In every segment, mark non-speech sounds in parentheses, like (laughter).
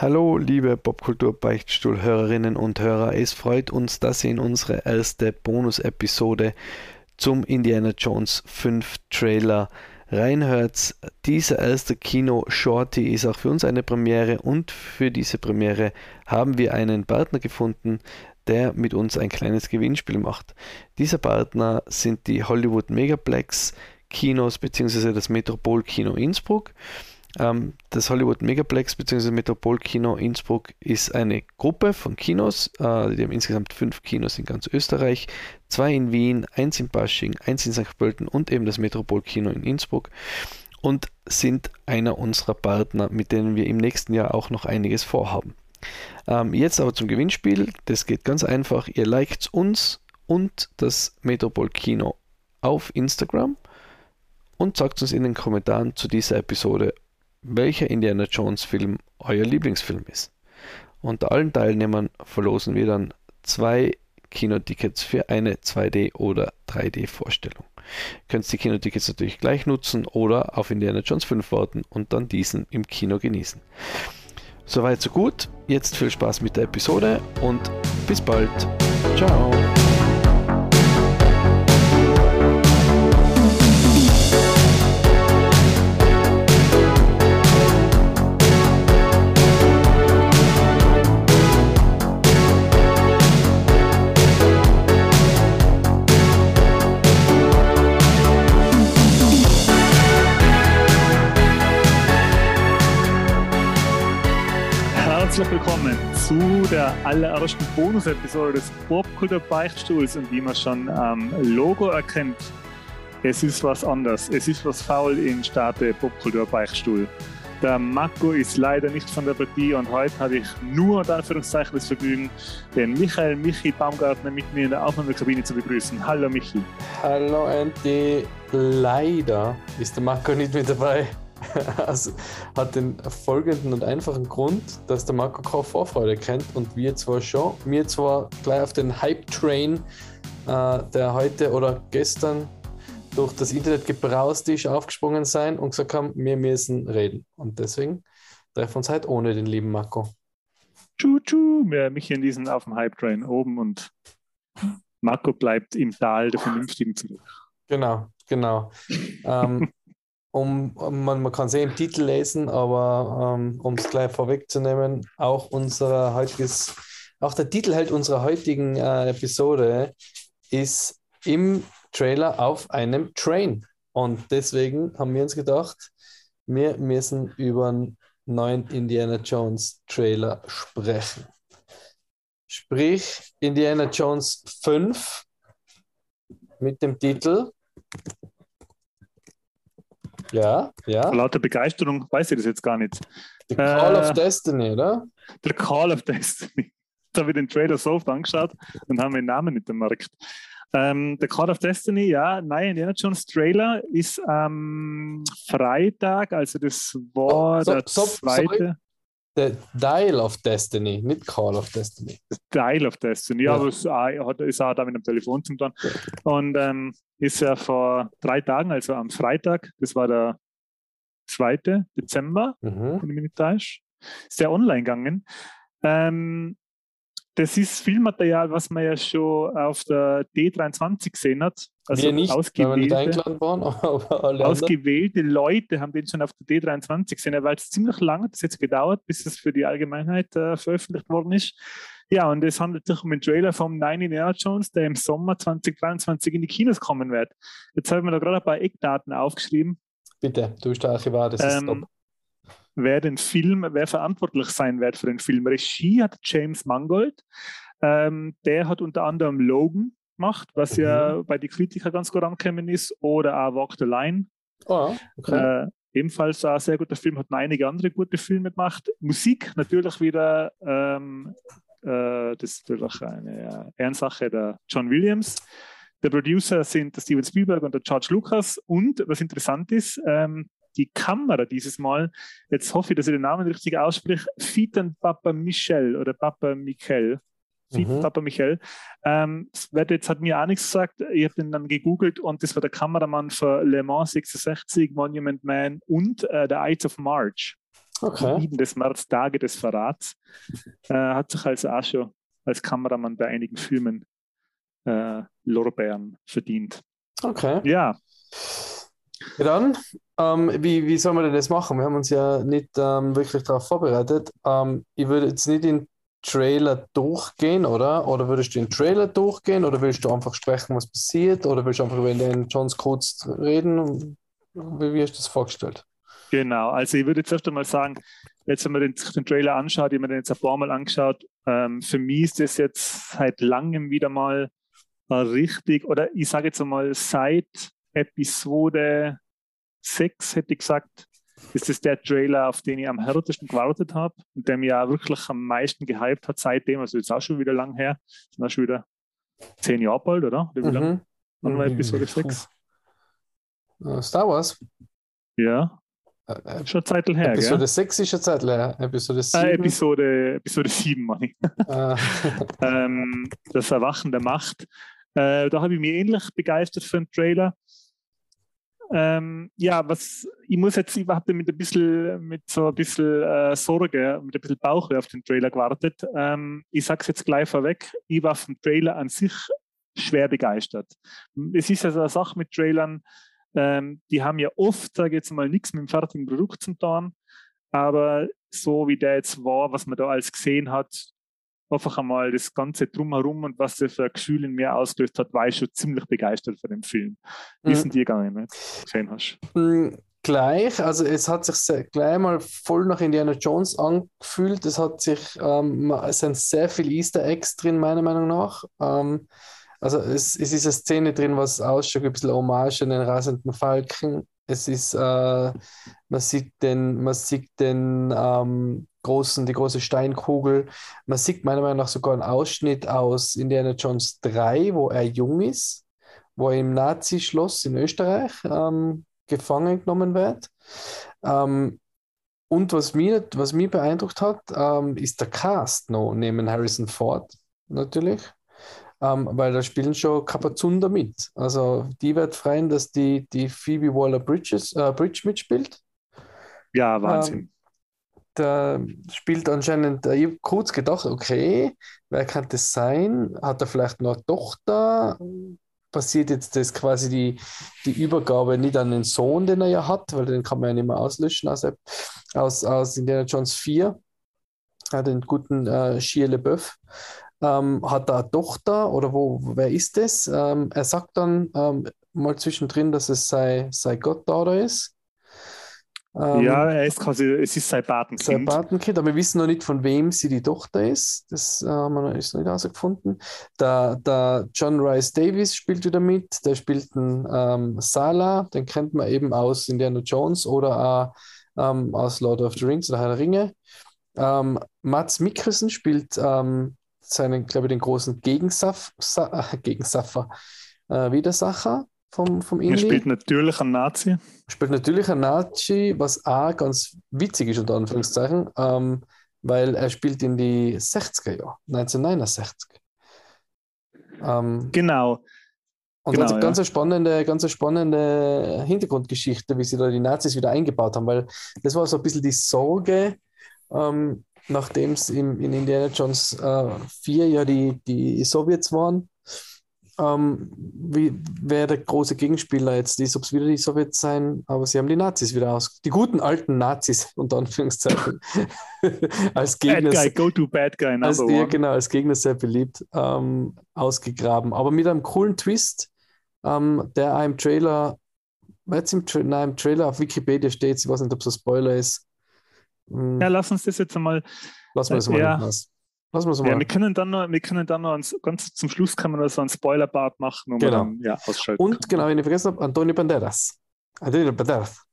Hallo, liebe Popkultur-Beichtstuhl-Hörerinnen und Hörer. Es freut uns, dass ihr in unsere erste Bonus-Episode zum Indiana Jones 5 Trailer reinhört. Dieser erste Kino-Shorty ist auch für uns eine Premiere und für diese Premiere haben wir einen Partner gefunden, der mit uns ein kleines Gewinnspiel macht. Dieser Partner sind die Hollywood Megaplex Kinos bzw. das Metropol Kino Innsbruck. Ähm, das Hollywood Megaplex bzw. Metropolkino Innsbruck ist eine Gruppe von Kinos. Äh, die haben insgesamt fünf Kinos in ganz Österreich. Zwei in Wien, eins in Basching, eins in St. Pölten und eben das Metropolkino in Innsbruck. Und sind einer unserer Partner, mit denen wir im nächsten Jahr auch noch einiges vorhaben. Ähm, jetzt aber zum Gewinnspiel. Das geht ganz einfach. Ihr liked uns und das Metropolkino auf Instagram und sagt uns in den Kommentaren zu dieser Episode, welcher Indiana Jones Film euer Lieblingsfilm ist. Unter allen Teilnehmern verlosen wir dann zwei Kinotickets für eine 2D- oder 3D-Vorstellung. Ihr könnt die Kinotickets natürlich gleich nutzen oder auf Indiana Jones 5 warten und dann diesen im Kino genießen. Soweit so gut. Jetzt viel Spaß mit der Episode und bis bald. Ciao. Herzlich willkommen zu der allerersten Bonus-Episode des Popkultur Beichtstuhls und wie man schon am Logo erkennt, es ist was anders. Es ist was faul in Starte Popkultur Beichtstuhl. Der Marco ist leider nicht von der Partie und heute habe ich nur in Anführungszeichen das Vergnügen, den Michael Michi Baumgartner mit mir in der Aufnahmekabine zu begrüßen. Hallo Michi. Hallo Andy. Leider ist der Marco nicht mit dabei. (laughs) also, hat den folgenden und einfachen Grund, dass der Marco keine Vorfreude kennt und wir zwar schon, mir zwar gleich auf den Hype-Train, äh, der heute oder gestern durch das Internet gebraust ist, aufgesprungen sein und gesagt haben, wir müssen reden. Und deswegen treffen wir uns heute ohne den lieben Marco. Tschu-tschu, mich in diesen auf dem Hype-Train oben und Marco bleibt im Tal der Vernünftigen zurück. Genau, genau. ähm, (laughs) um, man, man kann es eh im Titel lesen, aber ähm, um es gleich vorwegzunehmen, auch unser heutiges, auch der Titel halt unserer heutigen äh, Episode ist im Trailer auf einem Train. Und deswegen haben wir uns gedacht, wir müssen über einen neuen Indiana Jones Trailer sprechen. Sprich Indiana Jones 5 mit dem Titel ja, ja. Vor lauter Begeisterung weiß ich das jetzt gar nicht. The Call äh, of Destiny, oder? The Call of Destiny. (laughs) Da habe ich den Trailer so oft angeschaut und haben den Namen nicht gemerkt. Ähm, The Call of Destiny, ja, nein, Indiana Jones Trailer ist am ähm, Freitag, also das war oh, so, der so, zweite. Sorry. The Dial of Destiny, nicht Call of Destiny. Dial of Destiny, ja, ja. aber es ist auch da mit dem Telefon zum tun. Und ähm, ist ja vor drei Tagen, also am Freitag, das war der 2. Dezember, mhm. wenn ich mich nicht täusche, ist der online gegangen. Ähm, das ist Filmmaterial, was man ja schon auf der D23 gesehen hat. Also wir nicht, ausgewählte, nicht eingeladen waren, (laughs) aber ausgewählte Leute haben den schon auf der D23 gesehen, weil es ziemlich lange hat jetzt gedauert, bis es für die Allgemeinheit äh, veröffentlicht worden ist. Ja, und es handelt sich um einen Trailer vom Nine Indiana Jones, der im Sommer 2023 in die Kinos kommen wird. Jetzt haben wir da gerade ein paar Eckdaten aufgeschrieben. Bitte, du bist der Archivar, das ist ähm, top. Wer den Film, wer verantwortlich sein wird für den Film. Regie hat James Mangold. Ähm, der hat unter anderem Logan gemacht, was mhm. ja bei den Kritikern ganz gut angekommen ist, oder auch Walk the Line. Oh, okay. Äh, ebenfalls ein sehr guter Film, hat einige andere gute Filme gemacht. Musik natürlich wieder ähm, äh, das ist natürlich eine Ehrensache der John Williams. Der Producer sind der Steven Spielberg und der George Lucas. Und was interessant ist, ähm, die Kamera dieses Mal, jetzt hoffe ich, dass ich den Namen richtig ausspreche, Fitan Papa Michel oder Papa Michel. Mhm. Papa Michel. Ähm, jetzt hat mir auch nichts gesagt. Ich habe den dann gegoogelt und das war der Kameramann für Le Mans 66, Monument Man und äh, The Ides of March. Okay. des März, Tage des Verrats. Äh, hat sich also auch schon als Kameramann bei einigen Filmen äh, Lorbeeren verdient. Okay. Ja. Dann, ähm, wie, wie soll man denn das machen? Wir haben uns ja nicht ähm, wirklich darauf vorbereitet. Ähm, ich würde jetzt nicht in Trailer durchgehen, oder? Oder würdest du den Trailer durchgehen oder willst du einfach sprechen, was passiert? Oder willst du einfach über den Johns kurz reden? Wie, wie hast du das vorgestellt? Genau, also ich würde jetzt erst einmal sagen, jetzt wenn man den, den Trailer anschaut, ich habe mir den jetzt ein paar Mal angeschaut, ähm, für mich ist das jetzt seit langem wieder mal richtig, oder ich sage jetzt einmal seit Episode 6 hätte ich gesagt, ist das der Trailer, auf den ich am härtesten gewartet habe und der mir auch wirklich am meisten gehypt hat seitdem, also jetzt auch schon wieder lang her, sind auch schon wieder zehn Jahre bald, oder? oder wie mhm. lange? Wann war Episode 6? Uh, Star Wars. Ja. Äh, äh, schon Zeit her, Episode gell? 6 ist schon Zeit her. Episode 7. Äh, Episode, Episode 7, meine ich. Ah. (laughs) ähm, das Erwachen der Macht. Äh, da habe ich mich ähnlich begeistert für den Trailer. Ähm, ja, was ich muss jetzt, ich habe mit ein bisschen, mit so ein bisschen äh, Sorge, mit ein bisschen Bauchweh auf den Trailer gewartet. Ähm, ich sage es jetzt gleich vorweg, ich war vom Trailer an sich schwer begeistert. Es ist ja so eine Sache mit Trailern, ähm, die haben ja oft, sage ich jetzt mal, nichts mit dem fertigen Produkt zu tun, aber so wie der jetzt war, was man da alles gesehen hat, einfach einmal das Ganze drumherum und was das für ein Gefühl in mir ausgelöst hat, war ich schon ziemlich begeistert von dem Film. Wie mhm. sind die gegangen, wenn du gesehen hast? Mhm, gleich, also es hat sich gleich mal voll nach Indiana Jones angefühlt. Es hat sich, ähm, es sind sehr viele Easter Eggs drin, meiner Meinung nach. Ähm, also es, es ist eine Szene drin, was ausschaut, ein bisschen Hommage an den rasenden Falken. Es ist, äh, man sieht den, man sieht den ähm, großen, die große Steinkugel. Man sieht meiner Meinung nach sogar einen Ausschnitt aus Indiana Jones 3, wo er jung ist, wo er im Nazi-Schloss in Österreich ähm, gefangen genommen wird. Ähm, und was mich, was mich beeindruckt hat, ähm, ist der Cast noch neben Harrison Ford natürlich, ähm, weil da spielen schon Kapazunder mit. Also die wird freuen, dass die, die Phoebe Waller-Bridge äh, Bridge mitspielt. Ja, Wahnsinn. Ähm, der spielt anscheinend, ich habe kurz gedacht, okay, wer kann das sein? Hat er vielleicht noch eine Tochter? Passiert jetzt das quasi die, die Übergabe nicht an den Sohn, den er ja hat, weil den kann man ja nicht mehr auslöschen aus, aus, aus Indiana Jones 4, ja, den guten äh, Shia LeBeouf. Ähm, hat er eine Tochter oder wo, wer ist das? Ähm, er sagt dann ähm, mal zwischendrin, dass es sei, sei Gottdaughter ist. Ähm, ja, er ist quasi, es ist sein Patenkind. Sein Patenkind, aber wir wissen noch nicht, von wem sie die Tochter ist. Das äh, haben wir noch nicht herausgefunden. Der, der John Rice Davis spielt wieder mit. Der spielt einen ähm, Sala, den kennt man eben aus Indiana Jones oder auch ähm, aus Lord of the Rings oder Herr der Ringe. Ähm, Mats Mikkelsen spielt ähm, seinen, glaube ich, den großen Gegensaf Sa (laughs) Gegensaffer, äh, Widersacher vom, vom Indie. Er spielt natürlich einen Nazi. Spielt natürlich einen Nazi, was auch ganz witzig ist, unter Anführungszeichen, ähm, weil er spielt in die 60er Jahre, 1969. Ähm, genau. Und genau, ganz, ja. ganz, eine spannende, ganz eine spannende Hintergrundgeschichte, wie sie da die Nazis wieder eingebaut haben, weil das war so ein bisschen die Sorge, ähm, nachdem es in Indiana Jones äh, 4 ja die, die Sowjets waren, ähm, wie, wer der große Gegenspieler jetzt ist, ob es wieder die Sowjets sein, aber sie haben die Nazis wieder aus, die guten alten Nazis (laughs) unter Anführungszeichen (laughs) als Gegner. Bad guy, go to bad guy, als, ja, genau, als Gegner sehr beliebt ähm, ausgegraben, aber mit einem coolen Twist, ähm, der einem Trailer, jetzt im, Tra nein, im Trailer auf Wikipedia steht, ich weiß nicht, ob es ein Spoiler ist. Hm. Ja, lass uns das jetzt einmal. Lass mal das mal ja. Lass mal so ja, wir können dann noch, wir können dann noch ans, ganz zum Schluss kann man so einen Spoiler-Part machen und genau. dann ja, ausschalten. Und genau, wenn ich vergessen habe, Antonio Banderas. Antonio Banderas.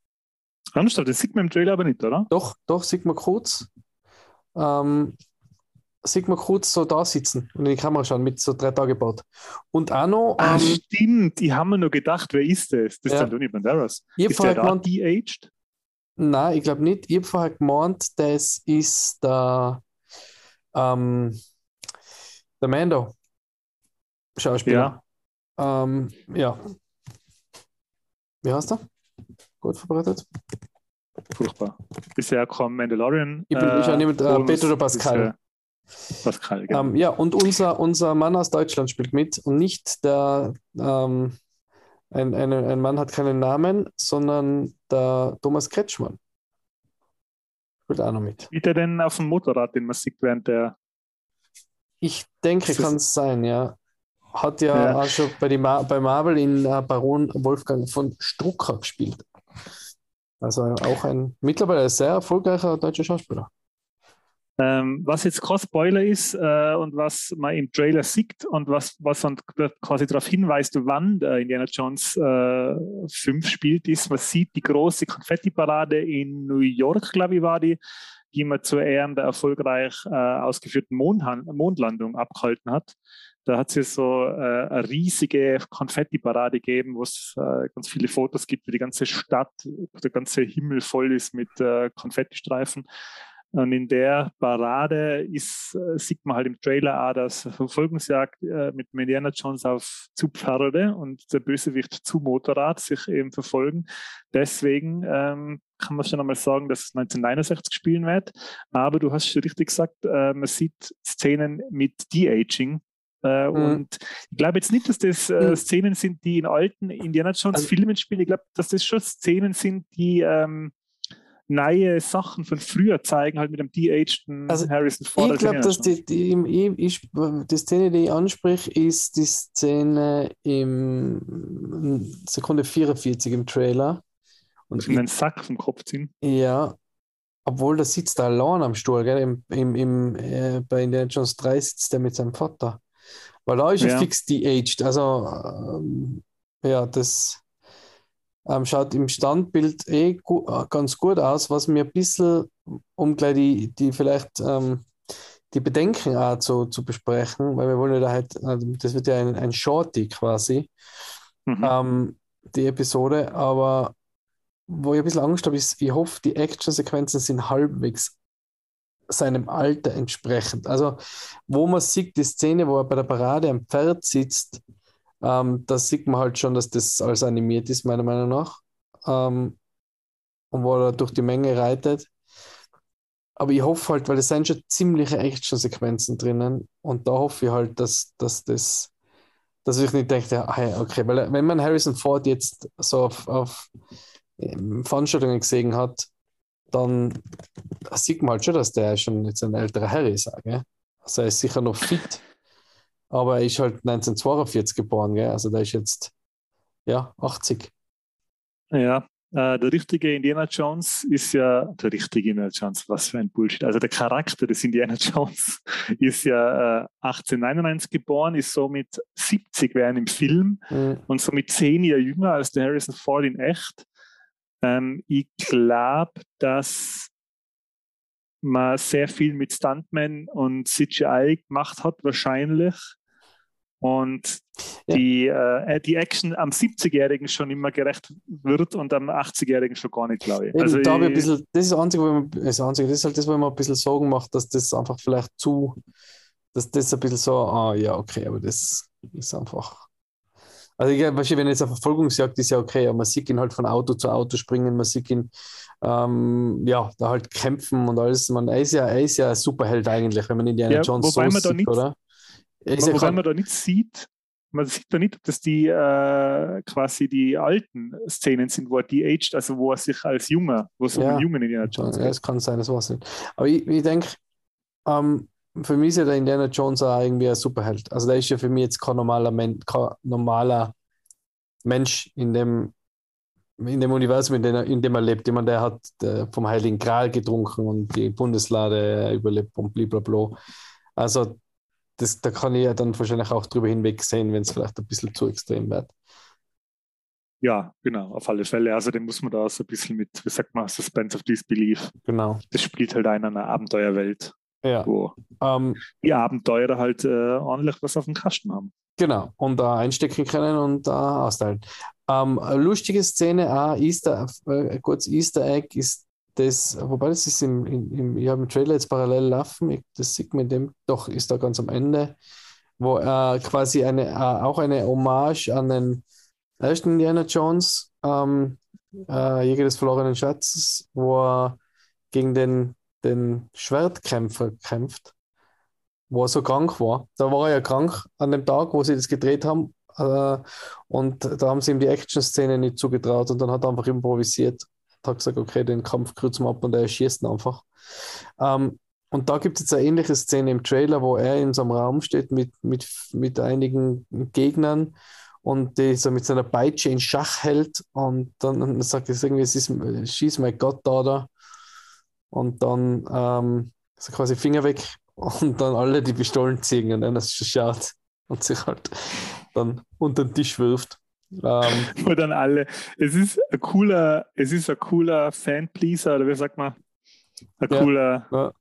Ernsthaft, das sieht man im Trailer aber nicht, oder? Doch, doch, sieht man kurz. Ähm, sieht man kurz so da sitzen und in die Kamera schauen mit so drei Tage gebaut. Und auch noch. Ah, ähm, stimmt, ich habe mir nur gedacht, wer ist das? Das ja. ist Antonio Banderas. Ich ist der da gemeint, de-aged? Nein, ich glaube nicht. Ich habe vorher gemeint, das ist der ähm, der Mando, Schauspieler. Ja. Ähm, ja. Wie heißt er? Gut verbreitet? furchtbar. Bisher kam Mandalorian. Ich bin äh, nicht mit äh, Pedro Pascal. Pascal, genau. Ähm, ja, und unser, unser Mann aus Deutschland spielt mit und nicht der, ähm, ein, ein, ein Mann hat keinen Namen, sondern der Thomas Kretschmann. Spielt auch noch mit. Wie der denn auf dem Motorrad, den man sieht während der. Ich denke, kann es sein, ja. Hat ja, Ja. auch schon bei, die Ma bei Marvel in äh, Baron Wolfgang von Strucker gespielt. Also auch ein mittlerweile sehr erfolgreicher deutscher Schauspieler. Ähm, was jetzt kein Spoiler ist äh, und was man im Trailer sieht und was, was dann quasi darauf hinweist, wann der Indiana Jones äh, 5 spielt, ist, man sieht die große Konfetti-Parade in New York, glaube ich, war die, die man zu Ehren der erfolgreich äh, ausgeführten Mondhan Mondlandung abgehalten hat. Da hat es so äh, eine riesige Konfetti-Parade gegeben, wo es äh, ganz viele Fotos gibt, wie die ganze Stadt, der ganze Himmel voll ist mit äh, Konfettistreifen. Und in der Parade ist, äh, sieht man halt im Trailer auch das Verfolgungsjagd äh, mit Indiana Jones auf zu Pferde und der Bösewicht zu Motorrad sich eben verfolgen. Deswegen ähm, kann man schon einmal sagen, dass es 1969 spielen wird. Aber du hast schon richtig gesagt, äh, man sieht Szenen mit De-Aging. Äh, Mhm. Und ich glaube jetzt nicht, dass das äh, Mhm. Szenen sind, die in alten Indiana Jones Also- Filmen spielen. Ich glaube, dass das schon Szenen sind, die ähm, neue Sachen von früher zeigen, halt mit dem de-ageden Also, Harrison Ford. Ich glaube, dass die, die, im- ich, ich, die Szene, die ich anspreche, ist die Szene im Sekunde 44 im Trailer. Und Jones. einen Sack vom Kopf ziehen. Ja, obwohl da sitzt er allein am Stuhl, gell? Im, im, im, äh, bei Indiana Jones 3 sitzt er mit seinem Vater. Weil da ist er Ja. fix de-aged. Also, ähm, ja, das ähm, schaut im Standbild eh gu ganz gut aus, was mir ein bisschen, um gleich die, die vielleicht ähm, die Bedenken auch zu, zu besprechen, weil wir wollen ja da halt, äh, das wird ja ein, ein Shorty quasi Mhm. ähm, die Episode, aber wo ich ein bisschen Angst habe, ist, ich hoffe, die Actionsequenzen sind halbwegs seinem Alter entsprechend. Also, wo man sieht, die Szene, wo er bei der Parade am Pferd sitzt, ähm, da sieht man halt schon, dass das alles animiert ist, meiner Meinung nach. Ähm, und wo er durch die Menge reitet. Aber ich hoffe halt, weil es sind schon ziemliche Actionsequenzen drinnen und da hoffe ich halt, dass, dass das dass ich nicht denke, ah ja, okay, weil wenn man Harrison Ford jetzt so auf, auf ähm, Veranstaltungen gesehen hat, dann sieht man halt schon, dass der schon jetzt ein älterer Herr ist. Also er ist sicher noch fit, aber er ist halt 1942 geboren, gell? also der ist jetzt ja 80. Ja, äh, der richtige Indiana Jones ist ja, der richtige Indiana Jones, was für ein Bullshit. Also der Charakter des Indiana (laughs) Jones ist ja äh, 1899 geboren, ist somit 70 während im Film Mhm. und somit zehn Jahre jünger als der Harrison Ford in echt. Ähm, ich glaube, dass man sehr viel mit Stuntmen und CGI gemacht hat, wahrscheinlich. Und Ja. die, äh, die Action am 70-Jährigen schon immer gerecht wird und am 80-Jährigen schon gar nicht, glaube ich. Eben, Also da ich ein bisschen, das ist das Einzige, man, das Einzige, das ist halt das, wo man ein bisschen Sorgen macht, dass das einfach vielleicht zu, dass das ein bisschen so, ah ja, okay, aber das ist einfach. Also ich glaube, wenn jetzt eine Verfolgungsjagd ist, ja okay, aber man sieht ihn halt von Auto zu Auto springen, man sieht ihn ähm, ja, da halt kämpfen und alles. Man, er ist ja, er ist ja ein Superheld eigentlich, wenn man Indiana Ja, Jones so man sieht, nicht- oder? Er ist ja Wobei kein- man da nicht sieht, man sieht da nicht, ob das die äh, quasi die alten Szenen sind, wo er de-aged, also wo er sich als Junger, wo es um Ja. einen Jungen Indiana Jones Ja, geht. es kann sein, das war's nicht. Aber ich, ich denke, ähm, für mich ist ja der Indiana Jones auch irgendwie ein Superheld. Also der ist ja für mich jetzt kein normaler, Men kein normaler Mensch in dem, in dem Universum, in dem, er, in dem er lebt. Jemand, der hat äh, vom Heiligen Gral getrunken und die Bundeslade überlebt und blablabla. Also das, da kann ich ja dann wahrscheinlich auch drüber hinwegsehen, wenn es vielleicht ein bisschen zu extrem wird. Ja, genau, auf alle Fälle. Also den muss man da so ein bisschen mit, wie sagt man, Suspense of Disbelief. Genau. Das spielt halt in einer Abenteuerwelt, Ja. wo Ähm, die Abenteurer halt äh, ordentlich was auf dem Kasten haben. Genau, und da einstecken können und da austeilen. Ähm, lustige Szene, auch Easter, äh, kurz Easter Egg ist das, wobei das ist im, im, ich habe im Trailer jetzt parallel laufen, ich, das sieht man dem, doch, ist da ganz am Ende, wo äh, quasi eine, äh, auch eine Hommage an den ersten Indiana Jones ähm, äh, Jäger des verlorenen Schatzes, wo er gegen den, den Schwertkämpfer kämpft, wo er so krank war. Da war er ja krank an dem Tag, wo sie das gedreht haben. Äh, und da haben sie ihm die Action-Szene nicht zugetraut und dann hat er einfach improvisiert. Hat gesagt, okay, den Kampf kürzen wir ab und er schießt ihn einfach. Ähm, und da gibt es jetzt eine ähnliche Szene im Trailer, wo er in so einem Raum steht mit, mit, mit einigen Gegnern und die so mit seiner Peitsche in Schach hält und dann sagt er irgendwie, es ist Gott da da. Und dann ähm, so quasi Finger weg und dann alle die Pistolen ziehen und einer schaut und sich halt dann unter den Tisch wirft. Ähm, (laughs) Wo dann alle, es ist ein cooler, es ist ein cooler Fanpleaser, oder wie sagt man? Ein ja, cooler ja.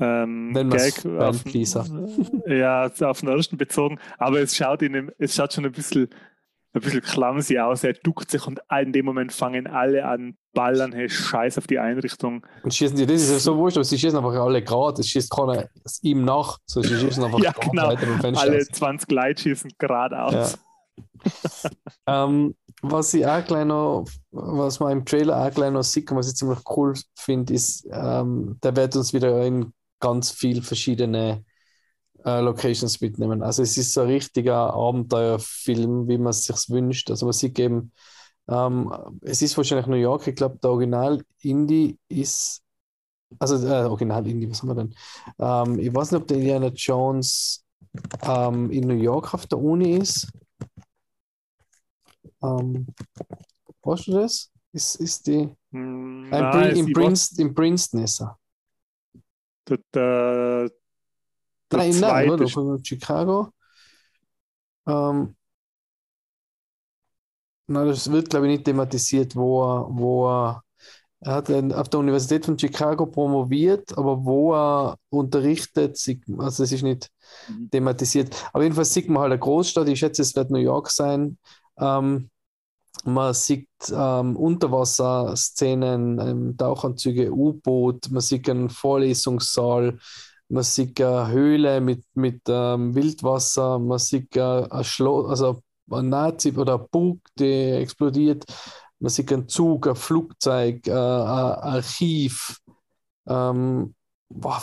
Ähm, Gag auf, ja, auf den ersten bezogen, aber es schaut, in dem, es schaut schon ein bisschen, ein bisschen clumsy aus. Er duckt sich und in dem Moment fangen alle an, ballern, hey, Scheiß auf die Einrichtung. Und schießen die, das ist ja so wurscht, aber sie schießen einfach alle gerade. Es schießt keiner ihm nach, so sie schießen einfach (laughs) ja, genau. weiter beim Fenster. Alle 20 Leute schießen geradeaus. Ja. (laughs) ähm, was ich auch gleich noch, was man im Trailer auch gleich noch sieht und was ich ziemlich cool finde, ist, ähm, der wird uns wieder in ganz viele verschiedene äh, Locations mitnehmen. Also es ist so ein richtiger Abenteuerfilm, wie man es sich wünscht. Also man sieht eben, ähm, es ist wahrscheinlich New York, ich glaube, der Original Indie ist, also äh, Original Indie, was haben wir denn? Ähm, ich weiß nicht, ob der Indiana Jones ähm, in New York auf der Uni ist. Ähm, weißt du das? Ist, ist die. Hm, nein, in, Princeton, in Princeton ist er. Der, der, nein, nein, oder? Von Chicago. Ähm, na, das wird, glaube ich, nicht thematisiert, wo er, wo er, er hat auf der Universität von Chicago promoviert, aber wo er unterrichtet, also es ist nicht mhm. thematisiert. Aber jedenfalls sieht man halt eine Großstadt, ich schätze, es wird New York sein. Ähm, man sieht ähm, Unterwasserszenen, ähm, Tauchanzüge, U-Boot, man sieht einen Vorlesungssaal, man sieht eine Höhle mit, mit ähm, Wildwasser, man sieht ein Schloss, also ein Nazi oder ein Bug, der explodiert, man sieht einen Zug, ein Flugzeug, äh, ein Archiv. Ähm, boah,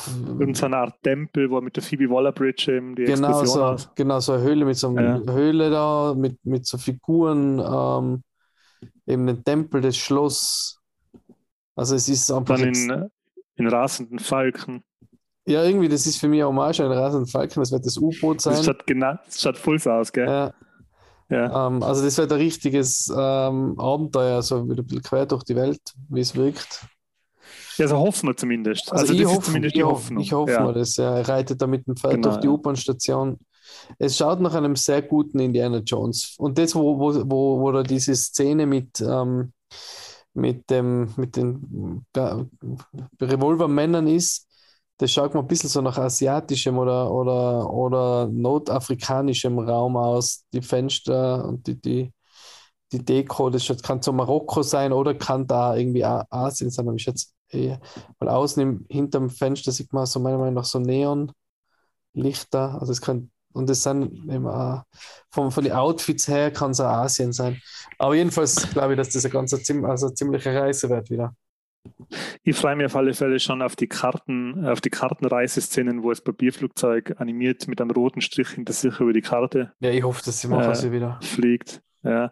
so eine Art Tempel, wo mit der Phoebe Waller-Bridge eben die genau Explosion so, Genau, so eine Höhle mit so einer ja. Höhle da, mit, mit so Figuren, ähm, eben den Tempel, das Schloss. Also es ist einfach... Dann in, in rasenden Falken. Ja, irgendwie, das ist für mich auch mal ein rasenden Falken, das wird das U-Boot sein. Das schaut, genau, das schaut voll so aus, gell? Ja. Ja. Ähm, also das wird ein richtiges ähm, Abenteuer, so wieder ein bisschen quer durch die Welt, wie es wirkt. Ja, so hoffen wir zumindest. Also, also ich hoffe, zumindest die ich Hoffnung. Ich hoffe ja. mal, dass er reitet da mit dem Pferd genau, durch die U-Bahn-Station. Es schaut nach einem sehr guten Indiana Jones. Und das, wo, wo, wo, wo da diese Szene mit, ähm, mit, dem, mit den Revolvermännern ist, das schaut mir ein bisschen so nach asiatischem oder, oder, oder nordafrikanischem Raum aus. Die Fenster und die, die, die Deko, das kann so Marokko sein oder kann da irgendwie Asien sein. Ich jetzt eher, weil außen im, hinterm Fenster sieht man so meiner Meinung nach so Neonlichter. Also es kann, und das sind immer von, von den Outfits her kann es auch Asien sein. Aber jedenfalls glaube ich, dass das eine ganz also eine ziemliche Reise wird wieder. Ich freue mich auf alle Fälle schon auf die Karten, auf die Kartenreiseszenen, wo das Papierflugzeug animiert mit einem roten Strich hinter sich über die Karte. Ja, ich hoffe, dass sie machen äh, sie wieder. Fliegt. Ja.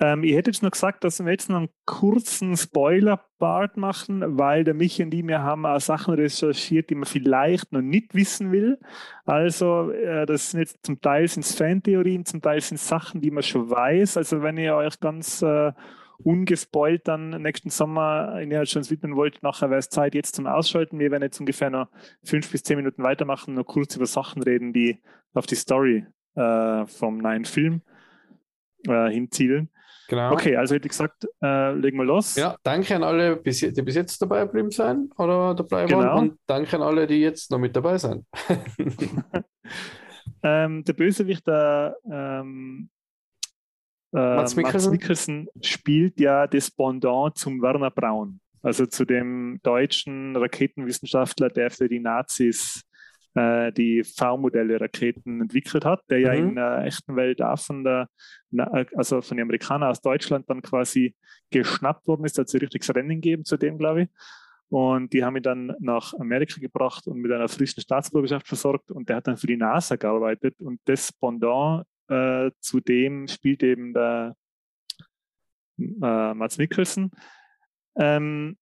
Ähm, ich hätte jetzt noch gesagt, dass wir jetzt noch einen kurzen Spoiler-Part machen, weil der Michi und ich, wir haben auch Sachen recherchiert, die man vielleicht noch nicht wissen will. Also, äh, das sind jetzt zum Teil sind Fantheorien, zum Teil sind Sachen, die man schon weiß. Also, wenn ihr euch ganz äh, ungespoilt dann nächsten Sommer in der schon widmen wollt, nachher wäre es Zeit jetzt zum Ausschalten. Wir werden jetzt ungefähr noch fünf bis zehn Minuten weitermachen, nur kurz über Sachen reden, die auf die Story äh, vom neuen Film äh, hinzielen. Genau. Okay, also hätte ich gesagt, äh, legen wir los. Ja, danke an alle, die bis jetzt dabei geblieben sind oder dabei genau. waren und danke an alle, die jetzt noch mit dabei sind. (laughs) (laughs) ähm, der Bösewicht, der ähm, äh, Mats, Mikkelsen? Mats Mikkelsen spielt ja das Pendant zum Werner Braun, also zu dem deutschen Raketenwissenschaftler, der für die Nazis äh, die V-Modelle Raketen entwickelt hat, der ja Mhm. in der echten Welt auch von der, na, also von den Amerikanern aus Deutschland dann quasi geschnappt worden ist, hat sie richtiges Rennen gegeben zu dem, glaube ich. Und die haben ihn dann nach Amerika gebracht und mit einer frischen Staatsbürgerschaft versorgt und der hat dann für die NASA gearbeitet und das Pendant äh, zu dem spielt eben der äh, Mats Mikkelsen. Ähm,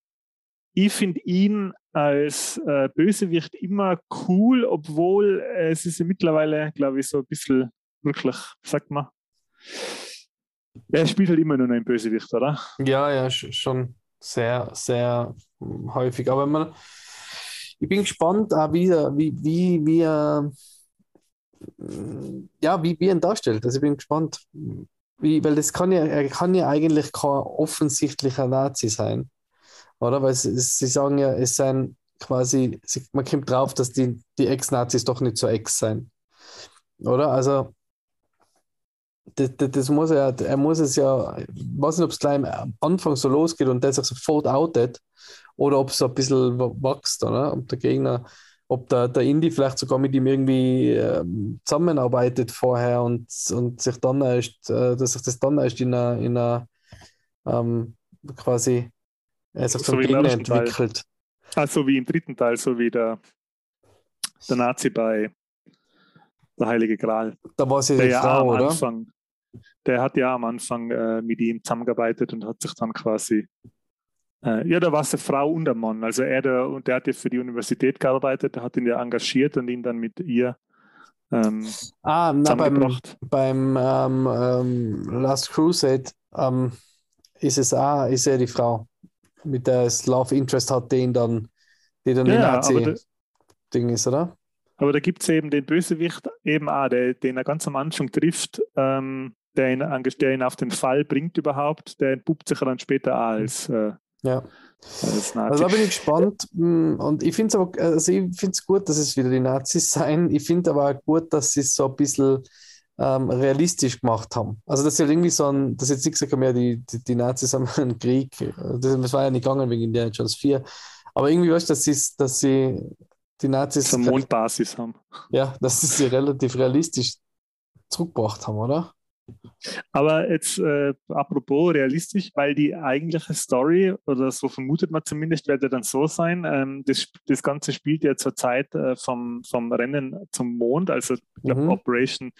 ich finde ihn als äh, Bösewicht immer cool, obwohl äh, es ist ja mittlerweile, glaube ich, so ein bisschen wirklich, sagt man, er spielt halt immer nur einen Bösewicht, oder? Ja, ja, sch- schon sehr, sehr häufig. Aber man, ich bin gespannt, wie, wie, wie, wie er, hm, ja, wie, wie ihn darstellt. Also ich bin gespannt. Wie, weil das kann ja, er kann ja eigentlich kein offensichtlicher Nazi sein. Oder? Weil sie, sie sagen ja, es seien quasi, sie, man kommt drauf, dass die, die Ex-Nazis doch nicht so Ex sein. Oder? Also, das, das, das muss er, er muss es ja, ich weiß nicht, ob es gleich am Anfang so losgeht und der sich sofort outet oder ob es so ein bisschen wächst, oder? Ob der Gegner, ob der, der Indie vielleicht sogar mit ihm irgendwie ähm, zusammenarbeitet vorher und, und sich dann erst, äh, dass sich das dann erst in einer, in einer ähm, quasi er sich So zum Gegner ersten Teil. entwickelt. Also wie im dritten Teil, so wie der, der Nazi bei der Heilige Gral. Da war sie Der ja Frau, am oder? Anfang, der hat ja am Anfang äh, mit ihm zusammengearbeitet und hat sich dann quasi, äh, ja, da war es eine Frau und ein Mann. Also er, der, und der hat ja für die Universität gearbeitet, der hat ihn ja engagiert und ihn dann mit ihr ähm, Ah, na, beim, beim ähm, ähm, Last Crusade ähm, ist es auch, ist er die Frau, mit der es Love Interest hat, den dann, die dann Ja, der- Nazi-Ding ist, oder? Aber da gibt es eben den Bösewicht eben auch, der, den er ganz am Anfang trifft, ähm, der, ihn, der ihn auf den Fall bringt überhaupt, der entpuppt sich dann später auch als, äh, Ja. Also da bin ich gespannt. mm, Und ich finde es aber, also ich finde es gut, dass es wieder die Nazis sein. Ich finde aber auch gut, dass sie es so ein bisschen ähm, realistisch gemacht haben. Also dass sie halt irgendwie so ein, dass jetzt nicht gesagt haben, ja, die, die, die Nazis haben (laughs) einen Krieg. Das, das war ja nicht gegangen wegen Indiana Jones 4. Aber irgendwie weißt du, dass sie, dass sie die Nazis, so Mondbasis haben. ja, dass sie sie relativ realistisch zurückgebracht haben, oder? Aber jetzt äh, apropos realistisch, weil die eigentliche Story, oder so vermutet man zumindest, wird ja dann so sein, ähm, das, das Ganze spielt ja zur Zeit äh, vom, vom Rennen zum Mond, also ich glaube Mhm. Operation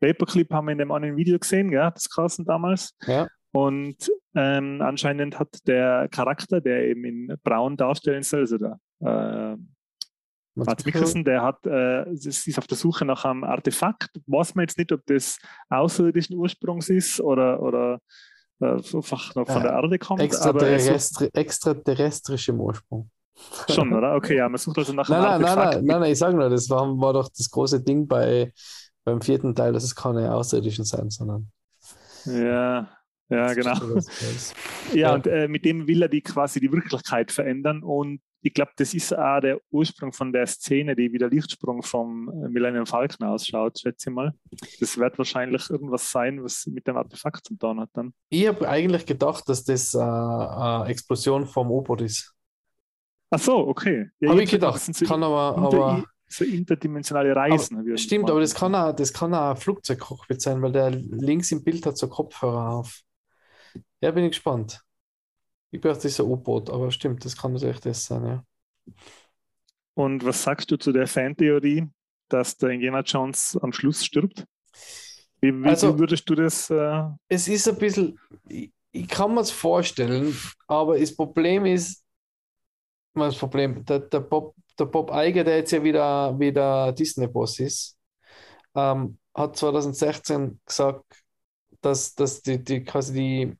Paperclip haben wir in dem anderen Video gesehen, ja, das Carsten damals. Ja. Und ähm, anscheinend hat der Charakter, der eben in Braun darstellen soll, also der äh, Mats Mikkelsen, der hat, äh, ist auf der Suche nach einem Artefakt. Weiß man jetzt nicht, ob das außerirdischen Ursprungs ist oder, oder äh, einfach noch von der Erde kommt. Er Extraterrestri extraterrestrischem Ursprung. (laughs) schon, oder? Okay, ja, man sucht also nach Nein, einem nein, nein, Artefakt. nein, nein, nein, ich sage nur, das war, war doch das große Ding bei, beim vierten Teil, dass es keine Außerirdischen sein, sondern. Ja, ja, genau. Ja, Ja. und äh, mit dem will er die quasi die Wirklichkeit verändern. Und ich glaube, das ist auch der Ursprung von der Szene, die wie der Lichtsprung vom äh, Millennium Falcon ausschaut, schätze ich mal. Das wird wahrscheinlich irgendwas sein, was mit dem Artefakt zu tun hat dann. Ich habe eigentlich gedacht, dass das äh, eine Explosion vom U-Boot ist. Ach so, okay. Ja, habe hab ich gedacht. so, Kann aber, aber so interdimensionale Reisen. ich stimmt, aber das kann auch, das kann auch ein Flugzeugcockpit sein, weil der links im Bild hat so Kopfhörer auf. Ja, bin ich gespannt. Ich das ist ein U-Boot, aber stimmt, das kann natürlich das sein, ja. Und was sagst du zu der Fantheorie, dass der Indiana Jones am Schluss stirbt? Wie, wie, Also- würdest du das? Äh, Es ist ein bisschen, ich, ich kann mir es vorstellen, aber das Problem ist, das Problem, der, der Bob, der Bob Iger, der jetzt ja wieder, wieder Disney-Boss ist, ähm, hat 2016 gesagt, dass, dass die, die quasi die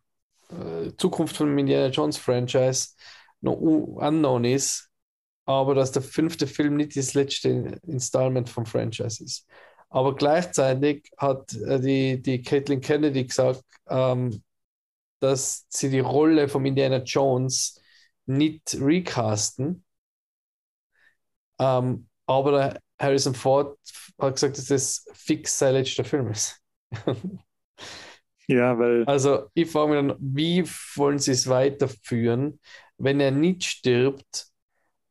äh, Zukunft von Indiana Jones Franchise noch unknown ist, aber dass der fünfte Film nicht das letzte Installment vom Franchise ist. Aber gleichzeitig hat äh, die, die Caitlin Kennedy gesagt, ähm, dass sie die Rolle von Indiana Jones nicht recasten. Ähm, aber Harrison Ford hat gesagt, dass das fix sein letzter Film ist. (laughs) ja, weil Also ich frage mich dann, wie wollen sie es weiterführen, wenn er nicht stirbt?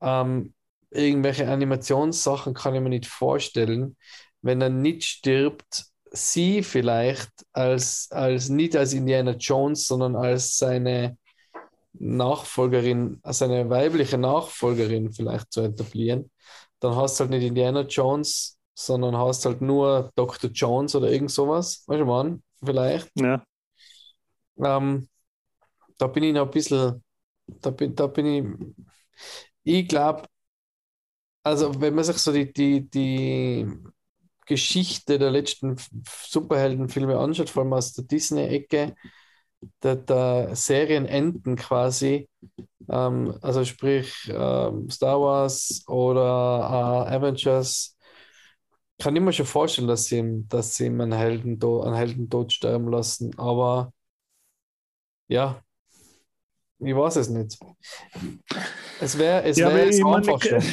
Ähm, irgendwelche Animationssachen kann ich mir nicht vorstellen. Wenn er nicht stirbt, sie vielleicht als, als nicht als Indiana Jones, sondern als seine Nachfolgerin, als eine weibliche Nachfolgerin vielleicht zu etablieren, dann hast du halt nicht Indiana Jones, sondern hast halt nur Dr. Jones oder irgend sowas. Weißt du, Mann? Vielleicht. Ja. Ähm, da bin ich noch ein bisschen, da bin, da bin ich, ich glaube, also wenn man sich so die, die, die Geschichte der letzten Superheldenfilme anschaut, vor allem aus der Disney-Ecke, der, der Serienenden quasi, ähm, also sprich ähm, Star Wars oder äh, Avengers, kann ich mir schon vorstellen, dass sie, ihm- dass sie ihm einen Heldentod, einen Heldentod sterben lassen, aber ja, ich weiß es nicht. Es wäre es Ja, wär meine, einfach.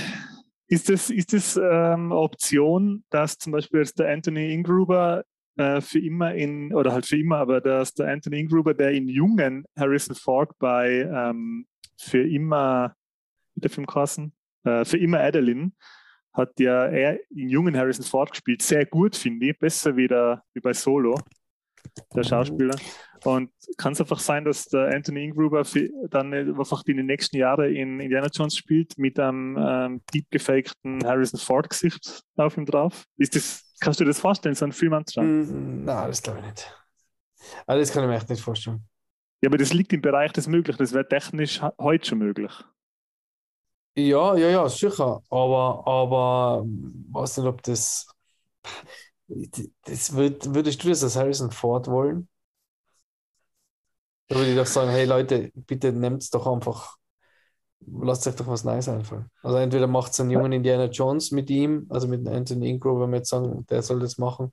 Ist das, ist das ähm, eine Option, dass zum Beispiel jetzt der Anthony Ingruber äh, für immer in, oder halt für immer, aber dass der Anthony Ingruber, der in jungen Harrison Ford bei ähm, für immer, wie der Film geheißen? Äh, für immer Adeline, hat ja er in jungen Harrison Ford gespielt. Sehr gut, finde ich. Besser wie, der, wie bei Solo, der Schauspieler. Und kann es einfach sein, dass der Anthony Ingruber dann einfach in den nächsten Jahren in Indiana Jones spielt mit einem ähm, deep gefakten Harrison Ford Gesicht auf ihm drauf? Ist das, kannst du dir das vorstellen, so einen Film anzuschauen? Mm, Nein, das glaube ich nicht. Also das kann ich mir echt nicht vorstellen. Ja, aber das liegt im Bereich des Möglichen. Das wäre technisch heute schon möglich. Ja, ja, ja, sicher. Aber, aber weiß nicht, ob das. das würd, würdest du das als Harrison Ford wollen? Da würde ich doch sagen, hey Leute, bitte nehmt es doch einfach, lasst euch doch was Neues einfallen. Also entweder macht es einen jungen Indiana Jones mit ihm, also mit Anthony Ingruber, wenn wir jetzt sagen, der soll das machen.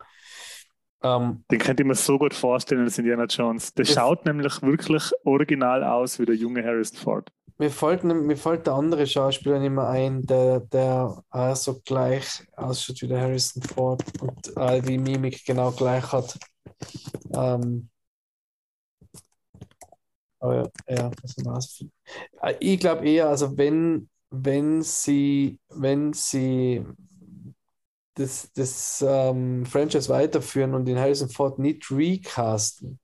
Ähm, Den könnte ich mir so gut vorstellen als Indiana Jones. Der schaut nämlich wirklich original aus wie der junge Harrison Ford. Mir fällt, mir fällt der andere Schauspieler nicht mehr ein, der, der auch so gleich ausschaut wie der Harrison Ford und äh, die Mimik genau gleich hat. Ähm, aber ja, was. Äh, Ich glaube eher, also wenn, wenn sie, wenn sie das, das ähm, Franchise weiterführen und den Harrison Ford nicht recasten,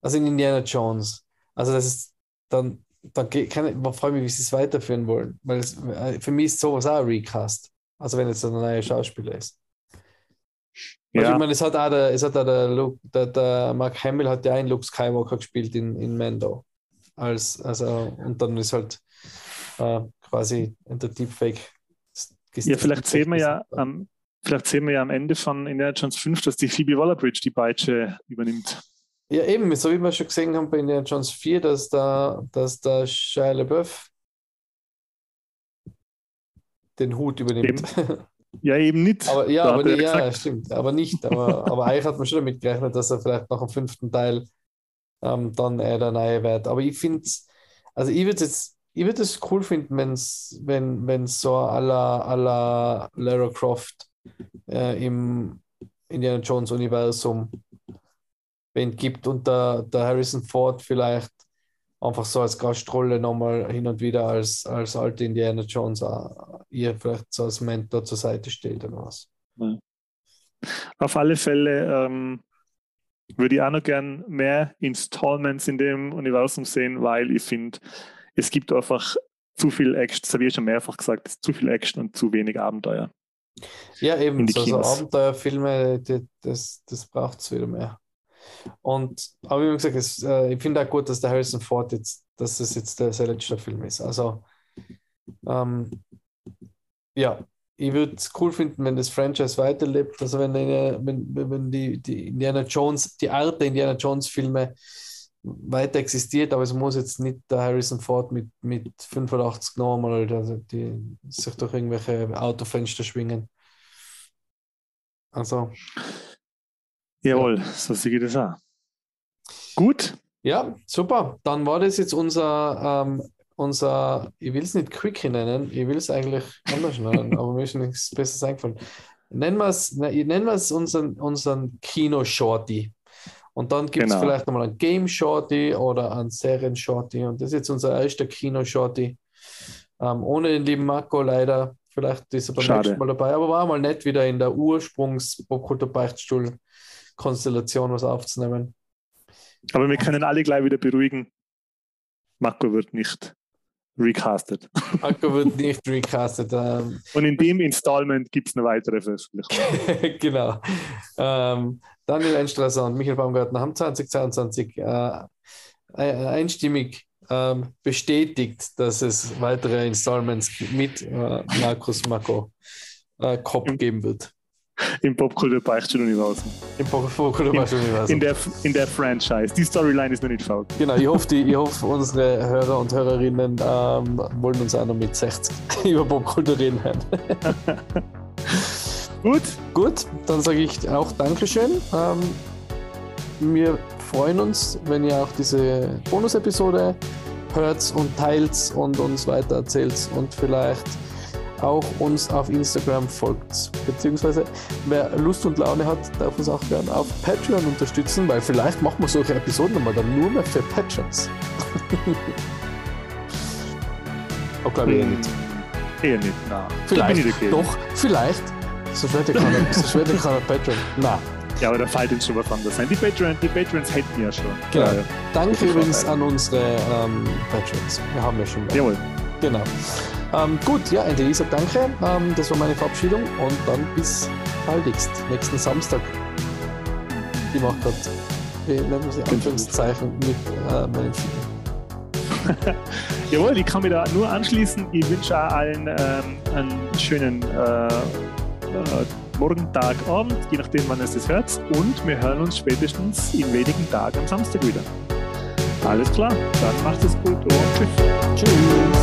also in Indiana Jones, also das ist dann dann kann ich, freue mich, wie sie es weiterführen wollen. Weil es, äh, für mich ist sowas auch ein Recast. Also wenn jetzt ein neuer Schauspieler ist. Also Ja, ich meine, es hat auch der, es hat auch der, Luke, der, der Mark Hamill hat ja einen Luke Skywalker gespielt in, in Mando. Als, also, und dann ist halt äh, quasi der Deepfake. Ja vielleicht sehen wir ja am, vielleicht sehen wir ja am Ende von Indiana Jones 5, dass die Phoebe Waller-Bridge die Peitsche übernimmt. Ja, eben, so wie wir schon gesehen haben bei Indiana Jones 4, dass der, dass der Shia LaBeouf den Hut übernimmt. Ja, eben nicht. Aber ja, Da aber er ja, gesagt. stimmt. Aber nicht. Aber, aber eigentlich hat man schon damit gerechnet, dass er vielleicht nach dem fünften Teil ähm, dann er der Neue wird. Aber ich finde also ich würde jetzt, ich würde es cool finden, wenn's, wenn es so à la, à la Lara Croft äh, im Indiana Jones Universum gibt und der, der Harrison Ford vielleicht einfach so als Gastrolle nochmal hin und wieder als, als alte Indiana Jones äh, ihr vielleicht so als Mentor zur Seite steht oder was. Auf alle Fälle ähm, würde ich auch noch gern mehr Installments in dem Universum sehen, weil ich finde, es gibt einfach zu viel Action, das habe ich schon mehrfach gesagt, zu viel Action und zu wenig Abenteuer. Ja, eben, so, so Kinos. Abenteuerfilme, die, das, das braucht es wieder mehr. Und, aber wie gesagt, es, äh, ich finde auch gut, dass der Harrison Ford jetzt, dass das jetzt der, sein letzter Film ist. Also, ähm, ja, ich würde es cool finden, wenn das Franchise weiterlebt. Also, wenn, die- wenn, wenn die, die Indiana Jones, die Art der Indiana Jones-Filme weiter existiert, aber es muss jetzt nicht der Harrison Ford mit, mit 85 nochmal also die sich durch irgendwelche Autofenster schwingen. Also, Jawohl, so sehe ich das auch. Gut, ja, super. Dann war das jetzt unser, ähm, unser ich will es nicht Quickie nennen, ich will es eigentlich anders nennen, aber mir ist nichts Besseres eingefallen. Nennen wir es, ne, nennen wir es unseren, unseren Kino-Shorty. Und dann gibt es Genau. vielleicht nochmal einen Game-Shorty oder einen Serien-Shorty. Und das ist jetzt unser erster Kino-Shorty. Ähm, ohne den lieben Marco leider. Vielleicht ist er beim Schade. nächsten Mal dabei, aber war mal nett, wieder in der Ursprungs-Popkultur-Beichtstuhl-Konstellation was aufzunehmen. Aber wir können alle gleich wieder beruhigen. Marco wird nicht recastet. Marco wird nicht recastet. Ähm, Und in dem Installment gibt es eine weitere Veröffentlichung. (laughs) genau. Ähm, Daniel Einstrasser und Michael Baumgartner haben 2022 äh, einstimmig ähm, bestätigt, dass es weitere Installments mit äh, Markus Marco äh, Kopp geben wird. Im Popkultur-Beichtstuhl-Universum. Im Popkultur-Universum. In der, in der Franchise. Die Storyline ist noch nicht faul. Genau, ich hoffe, die, ich hoffe, unsere Hörer und Hörerinnen ähm, wollen uns auch noch mit 60 (laughs) über Popkultur reden. (laughs) Gut, Gut, dann sage ich auch Dankeschön. Ähm, wir freuen uns, wenn ihr auch diese Bonus-Episode hört und teilt und uns weiter erzählt und vielleicht auch uns auf Instagram folgt. Beziehungsweise, wer Lust und Laune hat, darf uns auch gerne auf Patreon unterstützen, weil vielleicht machen wir solche Episoden nochmal dann nur mehr für Patrons. (laughs) oh, glaube ich eh nicht. eher nicht. Na, Vielleicht. Doch, vielleicht. So schwer der keiner, so schwer der keiner Patreon. Na, Ja, aber da fällt uns schon was anderes ein. Die, Patreon, die Patrons hätten ja schon. Genau. Ja, danke übrigens an unsere ähm, Patrons. Wir haben ja schon. Jawohl. Genau. Ähm, gut, ja, ich sag danke. Ähm, das war meine Verabschiedung und dann bis baldigst, nächsten Samstag. Ich mache gerade, wie nennen Sie Anführungszeichen, mit äh, meinen Fingern. (laughs) Jawohl, ich kann mich da nur anschließen. Ich wünsche auch allen ähm, einen schönen äh, äh, Morgen, Tag, Abend, je nachdem, wann es das hört. Und wir hören uns spätestens in wenigen Tagen am Samstag wieder. Alles klar, dann macht es gut und tschüss. Tschüss.